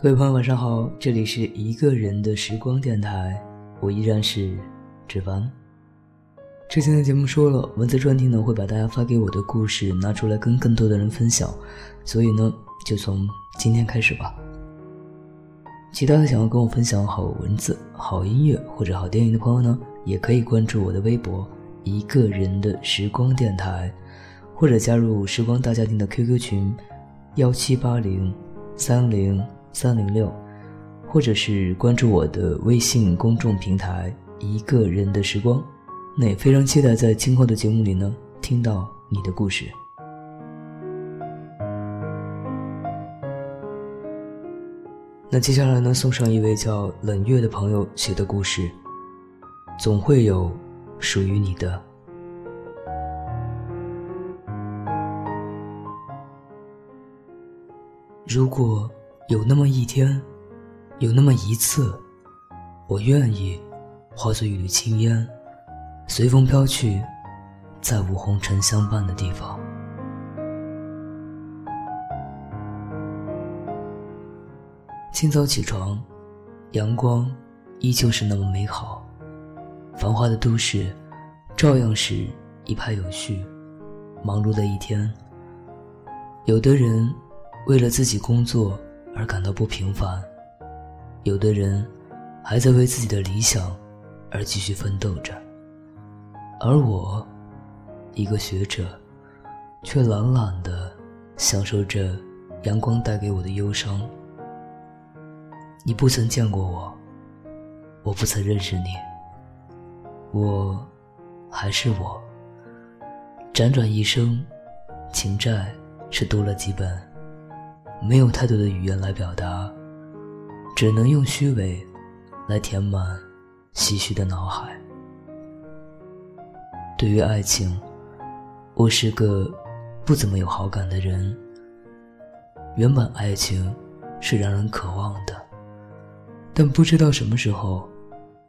各位朋友，晚上好，这里是一个人的时光电台，我依然是志凡。之前的节目说了，文字专题呢会把大家发给我的故事拿出来跟更多的人分享，所以呢就从今天开始吧。其他的想要跟我分享好文字、好音乐或者好电影的朋友呢，也可以关注我的微博“一个人的时光电台”，或者加入时光大家庭的 QQ 群：幺七八零三零。三零六，或者是关注我的微信公众平台“一个人的时光”，那也非常期待在今后的节目里呢听到你的故事。那接下来呢，送上一位叫冷月的朋友写的故事，总会有属于你的。如果。有那么一天，有那么一次，我愿意化作一缕青烟，随风飘去，在无红尘相伴的地方。清早起床，阳光依旧是那么美好，繁华的都市照样是一派有序。忙碌的一天，有的人为了自己工作。而感到不平凡，有的人还在为自己的理想而继续奋斗着，而我，一个学者，却懒懒的享受着阳光带给我的忧伤。你不曾见过我，我不曾认识你，我还是我。辗转一生，情债是多了几本。没有太多的语言来表达，只能用虚伪来填满唏嘘的脑海。对于爱情，我是个不怎么有好感的人。原本爱情是让人渴望的，但不知道什么时候，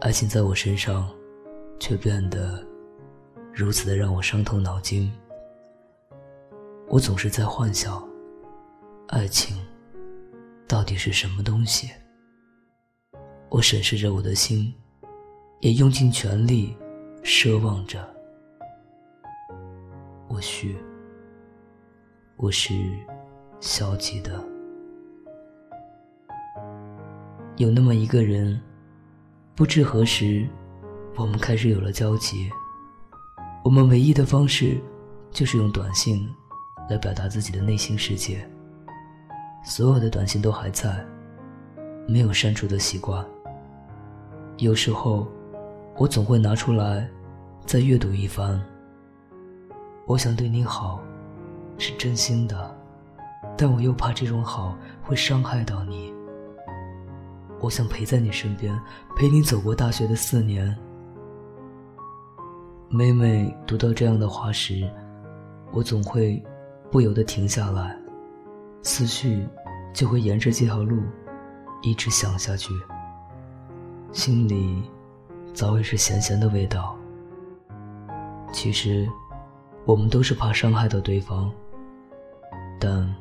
爱情在我身上却变得如此的让我伤透脑筋。我总是在幻想。爱情到底是什么东西？我审视着我的心，也用尽全力奢望着。或许我是消极的。有那么一个人，不知何时，我们开始有了交集。我们唯一的方式，就是用短信来表达自己的内心世界。所有的短信都还在，没有删除的习惯。有时候，我总会拿出来，再阅读一番。我想对你好，是真心的，但我又怕这种好会伤害到你。我想陪在你身边，陪你走过大学的四年。每每读到这样的话时，我总会不由得停下来。思绪就会沿着这条路一直想下去，心里早已是咸咸的味道。其实，我们都是怕伤害到对方，但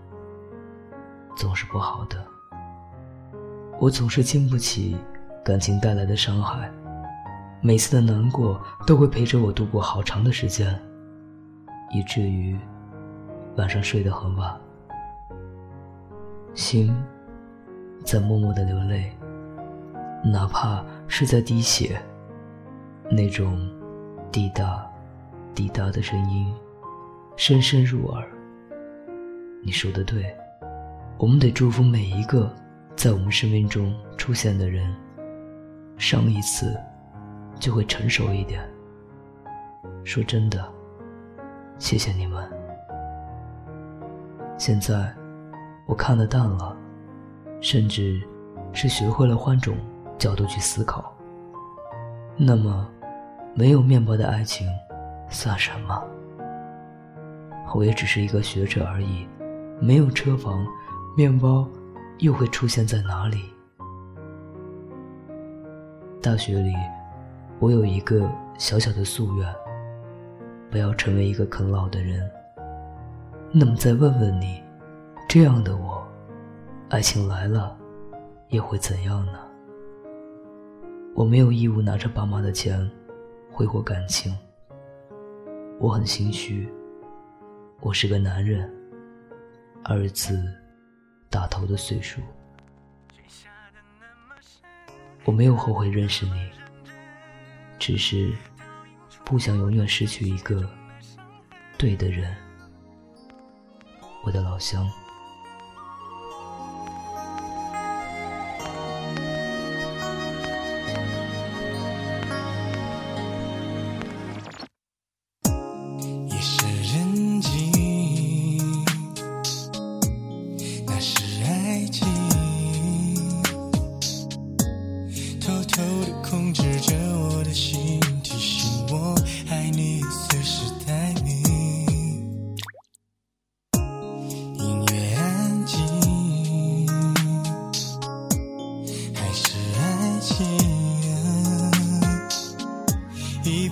总是不好的。我总是经不起感情带来的伤害，每次的难过都会陪着我度过好长的时间，以至于晚上睡得很晚。心在默默的流泪，哪怕是在滴血，那种滴答、滴答的声音，深深入耳。你说的对，我们得祝福每一个在我们生命中出现的人，伤一次就会成熟一点。说真的，谢谢你们。现在。我看得淡了，甚至是学会了换种角度去思考。那么，没有面包的爱情算什么？我也只是一个学者而已，没有车房，面包又会出现在哪里？大学里，我有一个小小的夙愿，不要成为一个啃老的人。那么再问问你，这样的我，爱情来了，又会怎样呢？我没有义务拿着爸妈的钱挥霍感情，我很心虚。我是个男人，儿子打头的岁数，我没有后悔认识你，只是不想永远失去一个对的人。我的老乡。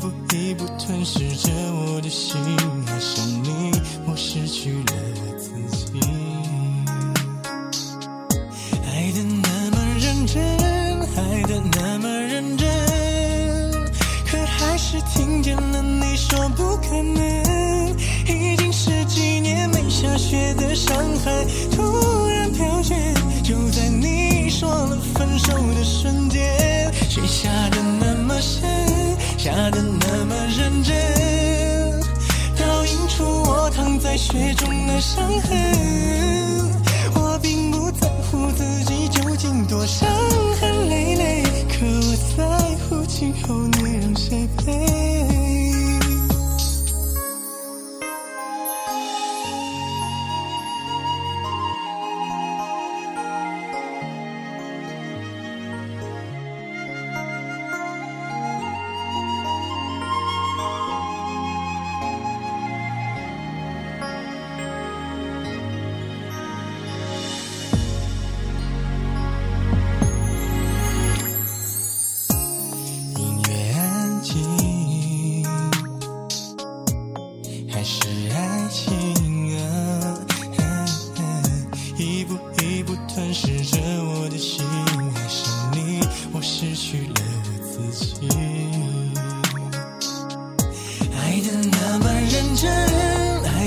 步一步吞噬着我的心，爱上你，我失去了自己。爱的那么认真，爱的那么认真，可还是听见了你说不可能。已经十几年没下雪的上海，突雪中的伤痕。我并不在乎自己究竟多伤痕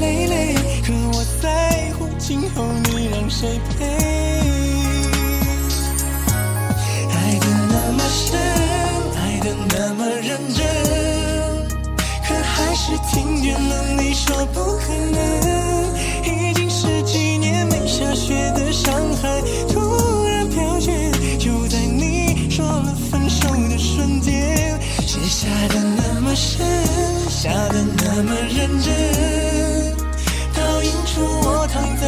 累累，可我在乎今后你让谁陪。爱的那么深，爱的那么认真，可还是听见了你说不可能。已经十几年没下雪的上海，突然飘雪，就在你说了分手的瞬间，雪下的那么深，下的那么认真，